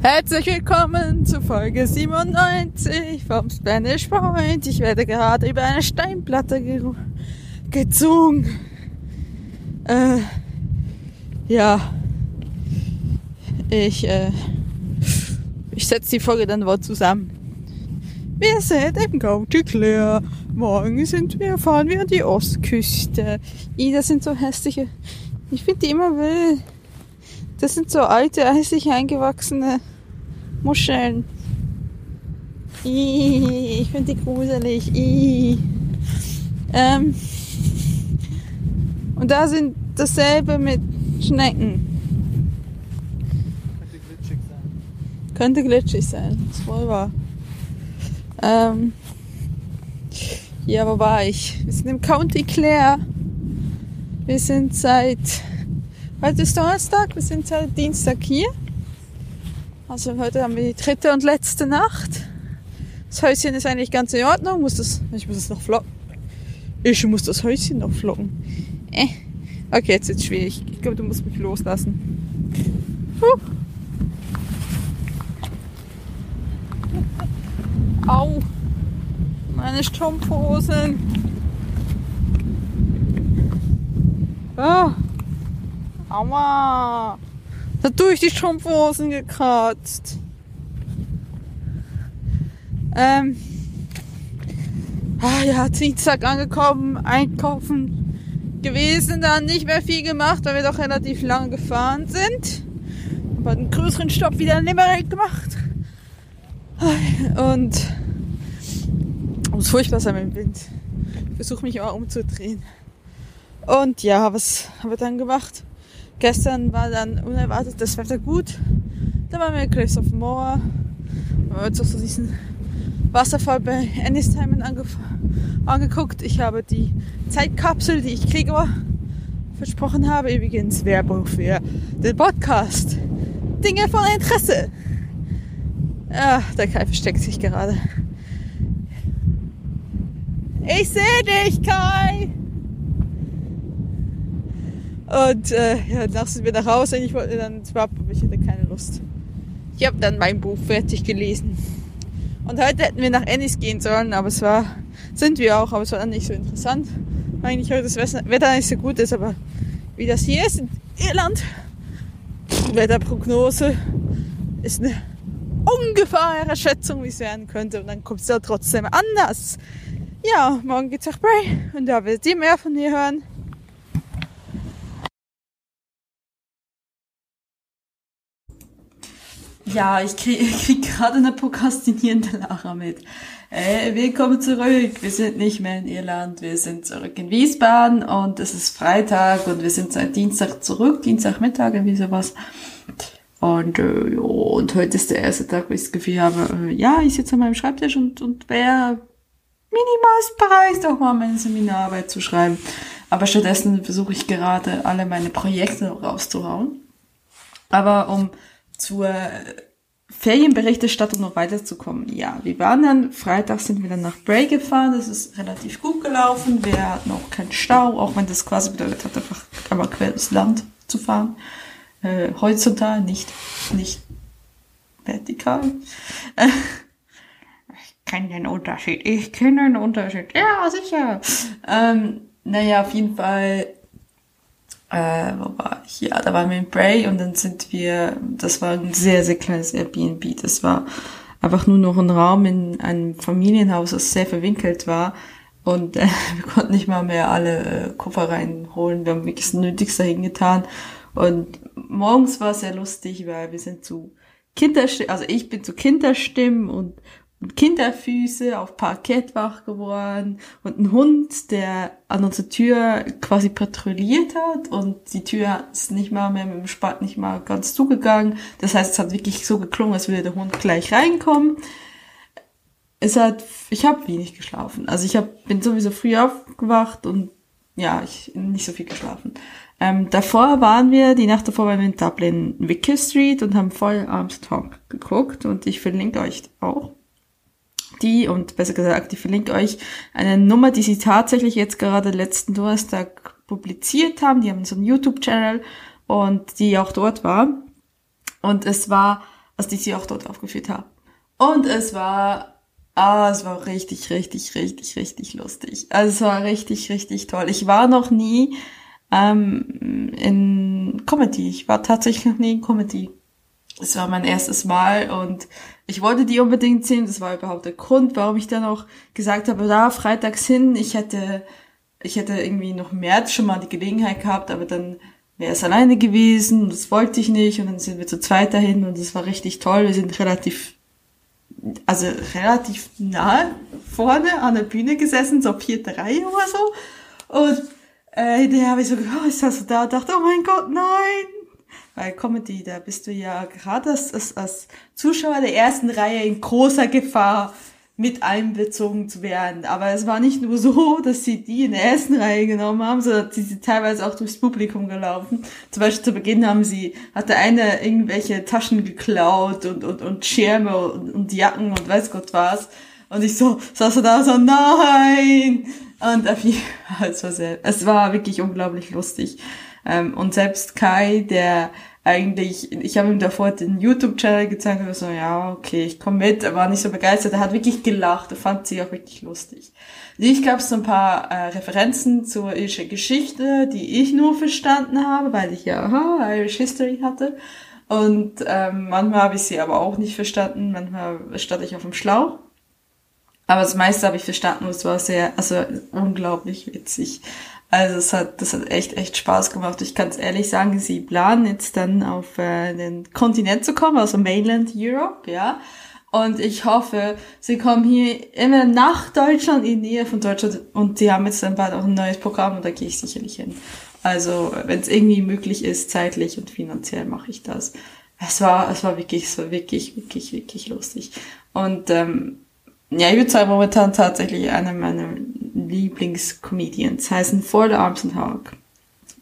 Herzlich willkommen zu Folge 97 vom Spanish Point. Ich werde gerade über eine Steinplatte ge gezogen. Äh, ja, ich, äh, ich setze die Folge dann wohl zusammen. Wir sind im County Clare. Morgen sind wir, fahren wir an die Ostküste. I, das sind so hässliche, ich finde die immer wild. Das sind so alte, hässlich eingewachsene Muscheln. Ich finde die gruselig. Ähm. Und da sind dasselbe mit Schnecken. Könnte glitschig sein. Könnte glitschig sein. Ist wohl wahr. Ähm. Ja, wo war ich? Wir sind im County Clare. Wir sind seit Heute ist Donnerstag, wir sind seit Dienstag hier. Also heute haben wir die dritte und letzte Nacht. Das Häuschen ist eigentlich ganz in Ordnung. Muss das, ich muss es noch flocken. Ich muss das Häuschen noch flocken. Äh. Okay, jetzt ist es schwierig. Ich glaube, du musst mich loslassen. Huh. Au. Meine Strumpfhosen. Ah. Aua! Da durch die Strumpfhosen gekratzt. Ähm. Ah ja, Dienstag angekommen, einkaufen gewesen, dann nicht mehr viel gemacht, weil wir doch relativ lange gefahren sind. Aber einen größeren Stopp wieder in Limerick gemacht. Und muss furchtbar sein dem Wind. Ich versuche mich immer umzudrehen. Und ja, was haben wir dann gemacht? Gestern war dann unerwartet das Wetter gut. Da waren wir in Cliffs of Moher. Wir haben uns auch so diesen Wasserfall bei Ennistimon angeguckt. Ich habe die Zeitkapsel, die ich Gregor versprochen habe, übrigens Werbung für den Podcast. Dinge von Interesse. Ja, der Kai versteckt sich gerade. Ich sehe dich, Kai! Und äh, ja, danach sind wir nach Hause und ich wollte dann zwar, aber ich hatte keine Lust. Ich habe dann mein Buch fertig gelesen. Und heute hätten wir nach Ennis gehen sollen, aber es war, sind wir auch, aber es war dann nicht so interessant. Eigentlich heute das Wetter nicht so gut ist, aber wie das hier ist in Irland, Wetterprognose ist eine ungefähre Schätzung, wie es werden könnte. Und dann kommt es da trotzdem anders. Ja, morgen geht's nach Bray und da werdet ihr mehr von mir hören. Ja, ich kriege krieg gerade eine prokrastinierende Lara mit. Äh, willkommen zurück. Wir sind nicht mehr in Irland, wir sind zurück in Wiesbaden und es ist Freitag und wir sind seit Dienstag zurück, Dienstagmittag, irgendwie sowas. Und, äh, ja, und heute ist der erste Tag, wo ich das Gefühl habe, äh, ja, ich sitze an meinem Schreibtisch und, und wäre minimal bereit, auch mal meine Seminararbeit zu schreiben. Aber stattdessen versuche ich gerade alle meine Projekte rauszuhauen. Aber um zur Ferienberichterstattung noch weiterzukommen. Ja, wir waren dann, Freitag sind wir dann nach Bray gefahren, das ist relativ gut gelaufen, wir hatten auch keinen Stau, auch wenn das quasi bedeutet hat, einfach einmal quer durchs Land zu fahren. Äh, horizontal, nicht, nicht vertikal. ich kenne den Unterschied, ich kenne den Unterschied, ja, sicher. Ähm, naja, auf jeden Fall äh, wo war ich? Ja, da waren wir in Bray und dann sind wir, das war ein sehr, sehr kleines Airbnb. Das war einfach nur noch ein Raum in einem Familienhaus, das sehr verwinkelt war. Und äh, wir konnten nicht mal mehr alle äh, Koffer reinholen. Wir haben wirklich das Nötigste hingetan. Und morgens war es sehr lustig, weil wir sind zu Kinderstimmen, also ich bin zu Kinderstimmen und Kinderfüße auf Parkett wach geworden und ein Hund, der an unserer Tür quasi patrouilliert hat und die Tür ist nicht mal mehr mit dem Spalt nicht mal ganz zugegangen. Das heißt, es hat wirklich so geklungen, als würde der Hund gleich reinkommen. Es hat, ich habe wenig geschlafen. Also ich hab, bin sowieso früh aufgewacht und ja, ich nicht so viel geschlafen. Ähm, davor waren wir, die Nacht davor waren wir in Dublin, Wicker Street und haben voll Armstrong geguckt und ich verlinke euch auch die und besser gesagt, ich verlinke euch eine Nummer, die sie tatsächlich jetzt gerade letzten Donnerstag publiziert haben. Die haben so einen YouTube-Channel und die auch dort war. Und es war also die sie auch dort aufgeführt haben. Und es war, ah, es war richtig, richtig, richtig, richtig lustig. Also es war richtig, richtig toll. Ich war noch nie ähm, in Comedy. Ich war tatsächlich noch nie in Comedy. Es war mein erstes Mal und ich wollte die unbedingt sehen. Das war überhaupt der Grund, warum ich dann auch gesagt habe, da freitags hin. Ich hätte, ich hätte irgendwie noch im März schon mal die Gelegenheit gehabt, aber dann wäre es alleine gewesen. Das wollte ich nicht. Und dann sind wir zu zweit dahin und es war richtig toll. Wir sind relativ, also relativ nahe vorne an der Bühne gesessen, so vierte Reihe oder so. Und äh, hinterher habe ich so, oh, ist das so da? Und dachte, oh mein Gott, nein! Weil Comedy, da bist du ja gerade als, als, Zuschauer der ersten Reihe in großer Gefahr, mit einbezogen zu werden. Aber es war nicht nur so, dass sie die in der ersten Reihe genommen haben, sondern sie sind teilweise auch durchs Publikum gelaufen. Zum Beispiel zu Beginn haben sie, hatte eine irgendwelche Taschen geklaut und, und, und Schirme und, und Jacken und weiß Gott was. Und ich so, saß so da so, nein! Und auf jeden Fall, es war sehr, es war wirklich unglaublich lustig. Ähm, und selbst Kai, der eigentlich, ich habe ihm davor den YouTube-Channel gezeigt und so, ja, okay, ich komme mit, er war nicht so begeistert, er hat wirklich gelacht, er fand sie auch wirklich lustig. Ich gab so ein paar äh, Referenzen zur irischen Geschichte, die ich nur verstanden habe, weil ich ja aha, Irish History hatte. Und ähm, manchmal habe ich sie aber auch nicht verstanden, manchmal stand ich auf dem Schlauch. Aber das meiste habe ich verstanden und es war sehr, also unglaublich witzig. Also es hat, das hat echt, echt Spaß gemacht. Ich kann es ehrlich sagen, sie planen jetzt dann auf äh, den Kontinent zu kommen, also Mainland Europe, ja. Und ich hoffe, sie kommen hier immer nach Deutschland, in die Nähe von Deutschland. Und die haben jetzt dann bald auch ein neues Programm und da gehe ich sicherlich hin. Also, wenn es irgendwie möglich ist, zeitlich und finanziell mache ich das. Es war, es war wirklich, es war wirklich, wirklich, wirklich lustig. Und ähm, ja, ich würde sagen, momentan tatsächlich einer meiner Lieblingscomedians. Heißen For the Arms and Hawk.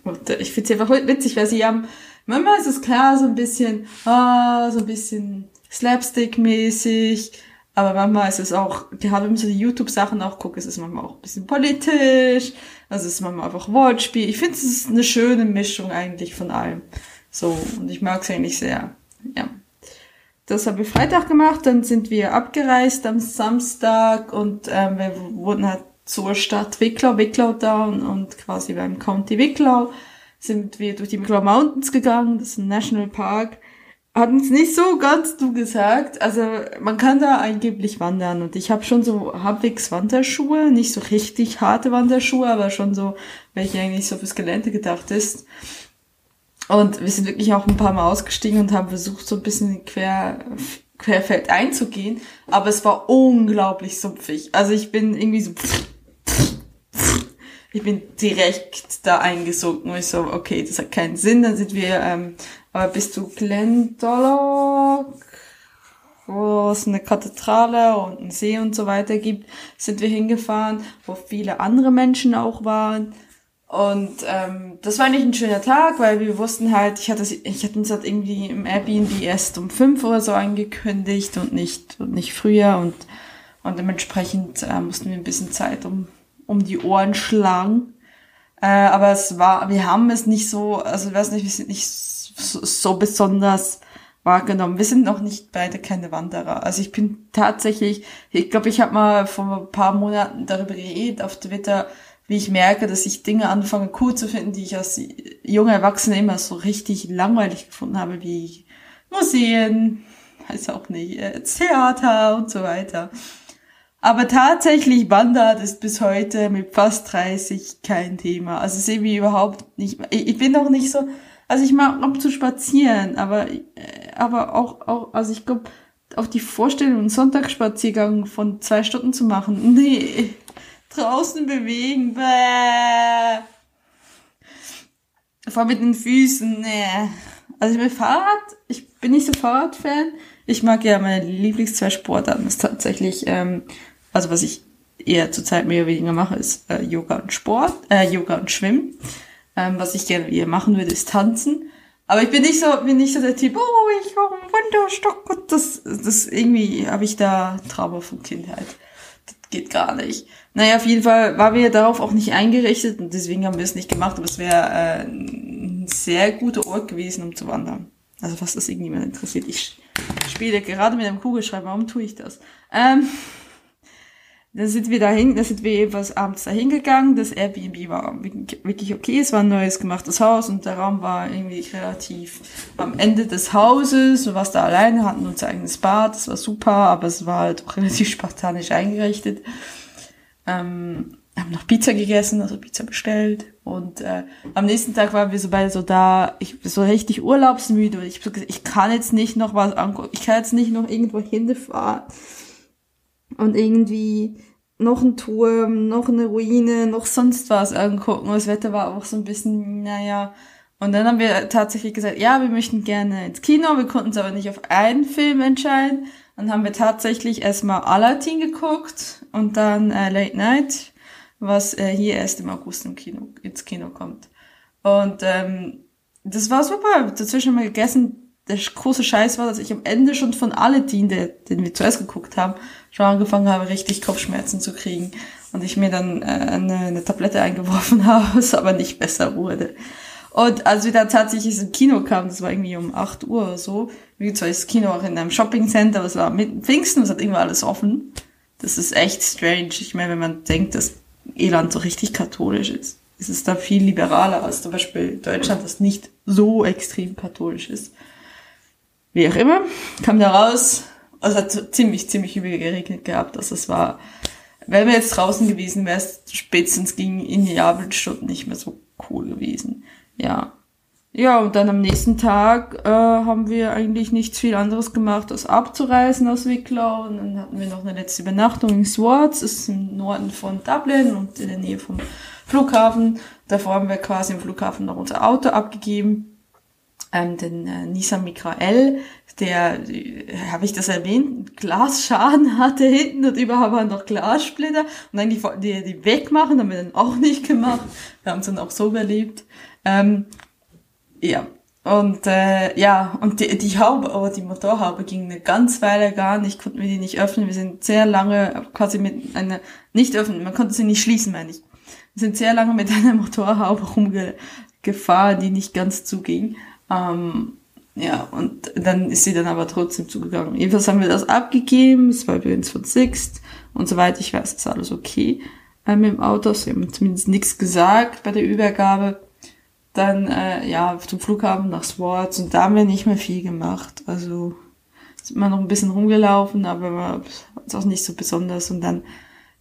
Und äh, ich finde sie einfach witzig, weil sie haben, manchmal ist es klar, so ein bisschen, ah, so ein bisschen Slapstick-mäßig, aber manchmal ist es auch, gerade wenn man so die YouTube-Sachen auch guckt, ist es manchmal auch ein bisschen politisch, also es ist manchmal einfach Wortspiel. Ich finde, es ist eine schöne Mischung eigentlich von allem. So, und ich mag es eigentlich sehr. Ja. Das haben wir Freitag gemacht, dann sind wir abgereist am Samstag und ähm, wir wurden halt zur Stadt Wicklau, Wicklau da und, quasi beim County Wicklau sind wir durch die Wicklau Mountains gegangen, das ist ein Nationalpark. Hat uns nicht so ganz du gesagt, also man kann da angeblich wandern und ich habe schon so halbwegs Wanderschuhe, nicht so richtig harte Wanderschuhe, aber schon so, welche eigentlich so fürs Gelände gedacht ist. Und wir sind wirklich auch ein paar Mal ausgestiegen und haben versucht, so ein bisschen quer, querfeld einzugehen. Aber es war unglaublich sumpfig. Also ich bin irgendwie so, ich bin direkt da eingesunken und ich so, okay, das hat keinen Sinn. Dann sind wir, ähm, aber bis zu Glendalough, wo es eine Kathedrale und einen See und so weiter gibt, sind wir hingefahren, wo viele andere Menschen auch waren. Und ähm, das war nicht ein schöner Tag, weil wir wussten halt, ich hatte, ich hatte uns halt irgendwie im Airbnb erst um fünf oder so angekündigt und nicht und nicht früher und und dementsprechend äh, mussten wir ein bisschen Zeit um um die Ohren schlagen. Äh, aber es war, wir haben es nicht so, also ich weiß nicht, wir sind nicht so, so besonders wahrgenommen. Wir sind noch nicht beide keine Wanderer. Also ich bin tatsächlich, ich glaube, ich habe mal vor ein paar Monaten darüber geredet auf Twitter, wie ich merke, dass ich Dinge anfange cool zu finden, die ich als junge Erwachsene immer so richtig langweilig gefunden habe, wie Museen, weiß auch nicht, äh, Theater und so weiter. Aber tatsächlich Wandert ist bis heute mit fast 30 kein Thema. Also sehe ich überhaupt nicht. Ich, bin doch nicht so, also ich mag ab zu spazieren, aber, äh, aber auch, auch, also ich glaube, auf die Vorstellung, einen Sonntagsspaziergang von zwei Stunden zu machen, nee, draußen bewegen, bäh. Vor mit den Füßen, nee. Also ich bin Fahrrad, ich bin nicht so Fahrradfan. Ich mag ja meine Lieblings zwei Sportarten. ist tatsächlich, ähm, also was ich eher zurzeit mehr oder weniger mache, ist äh, Yoga und Sport, äh, Yoga und Schwimmen. Ähm, was ich gerne eher machen würde, ist tanzen. Aber ich bin nicht so, bin nicht so der Typ, oh, ich habe einen Wanderstock und das, das irgendwie habe ich da Trauma von Kindheit. Das geht gar nicht. Naja, auf jeden Fall waren wir darauf auch nicht eingerichtet und deswegen haben wir es nicht gemacht, aber es wäre äh, ein sehr guter Ort gewesen, um zu wandern. Also was das irgendjemand interessiert. Ich spiele gerade mit einem Kugelschreiber, warum tue ich das? Ähm, dann sind wir dahin, da sind wir jedenfalls abends dahin gegangen. Das Airbnb war wirklich okay. Es war ein neues gemachtes Haus und der Raum war irgendwie relativ am Ende des Hauses. Du warst da alleine, hatten unser eigenes Bad. Das war super, aber es war halt auch relativ spartanisch eingerichtet. Ähm, haben noch Pizza gegessen, also Pizza bestellt. Und äh, am nächsten Tag waren wir so beide so da, ich bin so richtig urlaubsmüde. Und ich, ich kann jetzt nicht noch was angucken. Ich kann jetzt nicht noch irgendwo hinfahren und irgendwie noch ein Turm, noch eine Ruine, noch sonst was angucken. Das Wetter war auch so ein bisschen, naja. Und dann haben wir tatsächlich gesagt, ja, wir möchten gerne ins Kino. Wir konnten uns aber nicht auf einen Film entscheiden. Dann haben wir tatsächlich erstmal Aladdin geguckt und dann äh, Late Night, was äh, hier erst im August im Kino, ins Kino kommt. Und ähm, das war super. Dazwischen haben wir gegessen, der große Scheiß war, dass ich am Ende schon von Aladdin, der, den wir zuerst geguckt haben, schon angefangen habe, richtig Kopfschmerzen zu kriegen. Und ich mir dann äh, eine, eine Tablette eingeworfen habe, es aber nicht besser wurde. Und als wir dann tatsächlich ins Kino kamen, das war irgendwie um 8 Uhr oder so, wie zwar ist das Kino auch in einem Shoppingcenter, es war mitten Pfingsten, es hat irgendwo alles offen. Das ist echt strange. Ich meine, wenn man denkt, dass Irland so richtig katholisch ist, ist es da viel liberaler als zum Beispiel Deutschland, das nicht so extrem katholisch ist. Wie auch immer, kam da raus. Also es hat ziemlich, ziemlich übel geregnet gehabt. Also es war, wenn wir jetzt draußen gewesen wäre, spätestens ging in die Abendstunden nicht mehr so cool gewesen. Ja. Ja, und dann am nächsten Tag äh, haben wir eigentlich nichts viel anderes gemacht, als abzureisen aus Wicklow. Und dann hatten wir noch eine letzte Übernachtung in Swartz, das ist im Norden von Dublin und in der Nähe vom Flughafen. Davor haben wir quasi im Flughafen noch unser Auto abgegeben ähm, den äh, Nissan Micra L, der, äh, habe ich das erwähnt, Glasschaden hatte hinten und überhaupt waren noch Glassplitter und eigentlich wollten die die wegmachen, haben wir dann auch nicht gemacht. Wir haben es dann auch so überlebt. Ähm, ja, und äh, ja, und die, die Haube, aber die Motorhaube ging eine ganz Weile gar nicht, konnten wir die nicht öffnen. Wir sind sehr lange quasi mit einer, nicht öffnen, man konnte sie nicht schließen, meine ich. Wir sind sehr lange mit einer Motorhaube rumgefahren, die nicht ganz zuging. Ähm, ja, und dann ist sie dann aber trotzdem zugegangen. Jedenfalls haben wir das abgegeben, es war übrigens von Sixt und soweit ich weiß, ist alles okay äh, mit dem Auto. Sie haben zumindest nichts gesagt bei der Übergabe. Dann, äh, ja, zum Flughafen nach Swartz und da haben wir nicht mehr viel gemacht. Also sind wir noch ein bisschen rumgelaufen, aber war auch nicht so besonders. Und dann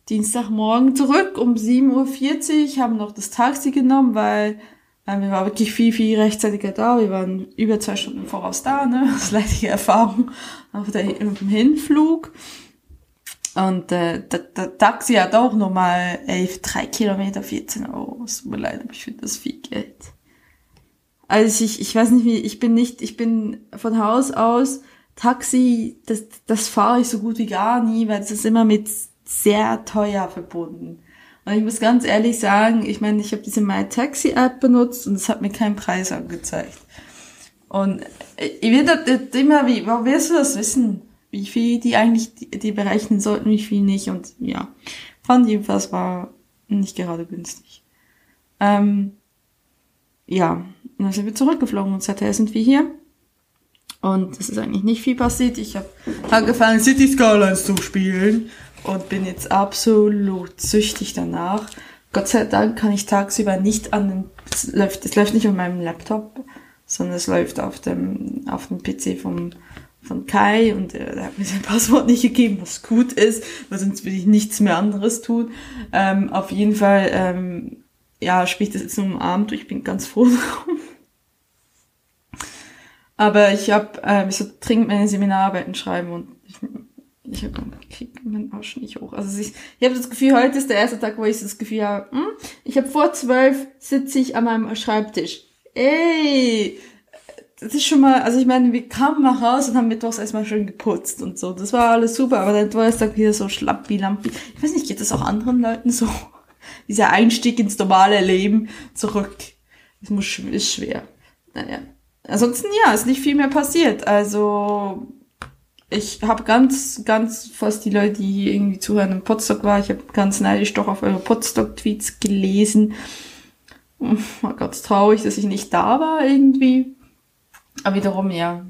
Dienstagmorgen zurück um 7.40 Uhr, haben noch das Taxi genommen, weil wir waren wirklich viel, viel rechtzeitiger da. Wir waren über zwei Stunden voraus da, ne? Das ist leidige Erfahrung auf der, im Hinflug. Und äh, der, der Taxi hat auch nochmal elf, drei Kilometer, 14 Euro. Es tut mir leid, aber ich finde das viel Geld. Also ich, ich weiß nicht wie, ich bin nicht, ich bin von Haus aus Taxi, das, das fahre ich so gut wie gar nie, weil es ist immer mit sehr teuer verbunden. Und ich muss ganz ehrlich sagen, ich meine, ich habe diese MyTaxi-App benutzt und es hat mir keinen Preis angezeigt. Und ich werde immer, wie, warum wirst du das wissen? Wie viel die eigentlich, die, die berechnen sollten, wie viel nicht. Und ja, fand jedenfalls war nicht gerade günstig. Ähm, ja, dann sind wir zurückgeflogen und seither sind wir hier. Und es ist eigentlich nicht viel passiert. Ich habe angefangen, City Skylines zu spielen und bin jetzt absolut süchtig danach. Gott sei Dank kann ich tagsüber nicht an dem, es läuft, es läuft nicht auf meinem Laptop, sondern es läuft auf dem, auf dem PC vom, von Kai und er, hat mir sein Passwort nicht gegeben, was gut ist, weil sonst würde ich nichts mehr anderes tun. Ähm, auf jeden Fall, ähm, ja, spiele ich das jetzt nur am Abend, ich bin ganz froh darum. Aber ich habe, äh, ich so dringend meine Seminararbeiten schreiben und ich ich habe meinen Arsch nicht hoch. Also ich, ich habe das Gefühl, heute ist der erste Tag, wo ich das Gefühl habe, hm, ich habe vor zwölf sitze ich an meinem Schreibtisch. Ey, das ist schon mal, also ich meine, wir kamen nach Hause und haben mittwochs erstmal schön geputzt und so. Das war alles super, aber dann Donnerstag wieder so schlappi, lampi. Ich weiß nicht, geht das auch anderen Leuten so? Dieser Einstieg ins normale Leben zurück. Das muss, ist schwer. Naja. Ansonsten ja, ist nicht viel mehr passiert. Also ich habe ganz, ganz fast die Leute, die hier irgendwie zuhören, im Podstock war, ich habe ganz neidisch doch auf eure Podstock-Tweets gelesen. War ganz traurig, dass ich nicht da war irgendwie. Aber wiederum, ja,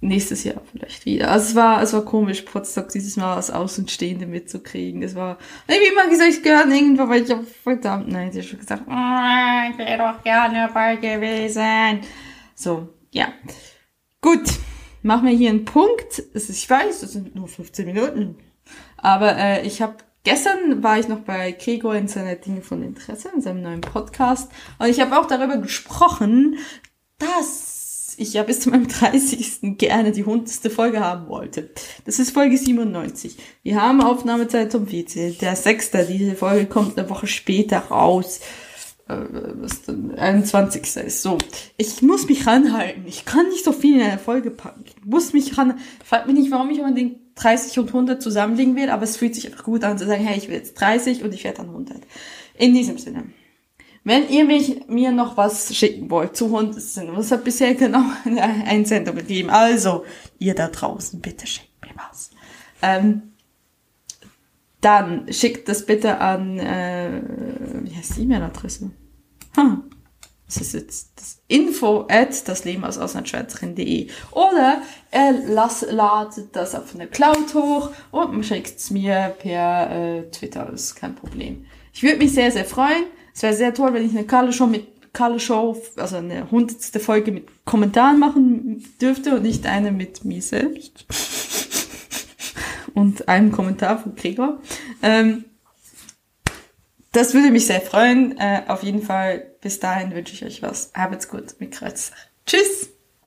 nächstes Jahr vielleicht wieder. Also es war, es war komisch, Potsdok dieses Mal als Außenstehende mitzukriegen. Es war, wie immer gesagt, ich gehöre irgendwo, weil ich hab verdammt, nein, hat schon gesagt, oh, ich wäre doch gerne dabei gewesen. So, ja. Gut, machen wir hier einen Punkt. Ich weiß, es sind nur 15 Minuten. Aber äh, ich habe gestern war ich noch bei Gregor in seiner Dinge von Interesse, in seinem neuen Podcast. Und ich habe auch darüber gesprochen, dass ich ja bis zu meinem 30. gerne die hundertste Folge haben wollte. Das ist Folge 97. Wir haben Aufnahmezeit um 14. Der 6. Diese Folge kommt eine Woche später raus. Äh, was dann 21. ist. So. Ich muss mich ranhalten. Ich kann nicht so viel in eine Folge packen. Ich muss mich ran. Fragt mich nicht, warum ich unbedingt 30 und 100 zusammenlegen will, aber es fühlt sich einfach gut an zu sagen, hey, ich will jetzt 30 und ich werde dann 100. In diesem Sinne. Wenn ihr mich, mir noch was schicken wollt zu Hundesinn, was hat bisher genau eine Einsendung gegeben? Also, ihr da draußen, bitte schickt mir was. Ähm, dann schickt das bitte an, äh, wie heißt die E-Mail-Adresse? Hm. Das ist jetzt das info at das Leben aus Auslandschweizerin.de oder er las, ladet das auf eine Cloud hoch und schickt es mir per äh, Twitter, das ist kein Problem. Ich würde mich sehr, sehr freuen. Es wäre sehr toll, wenn ich eine Kalle Show mit Kalle Show, also eine hundertste Folge mit Kommentaren machen dürfte und nicht eine mit mir selbst. Und einem Kommentar von Gregor. Ähm, das würde mich sehr freuen. Äh, auf jeden Fall, bis dahin wünsche ich euch was. Habt's gut mit Kreuz. Tschüss!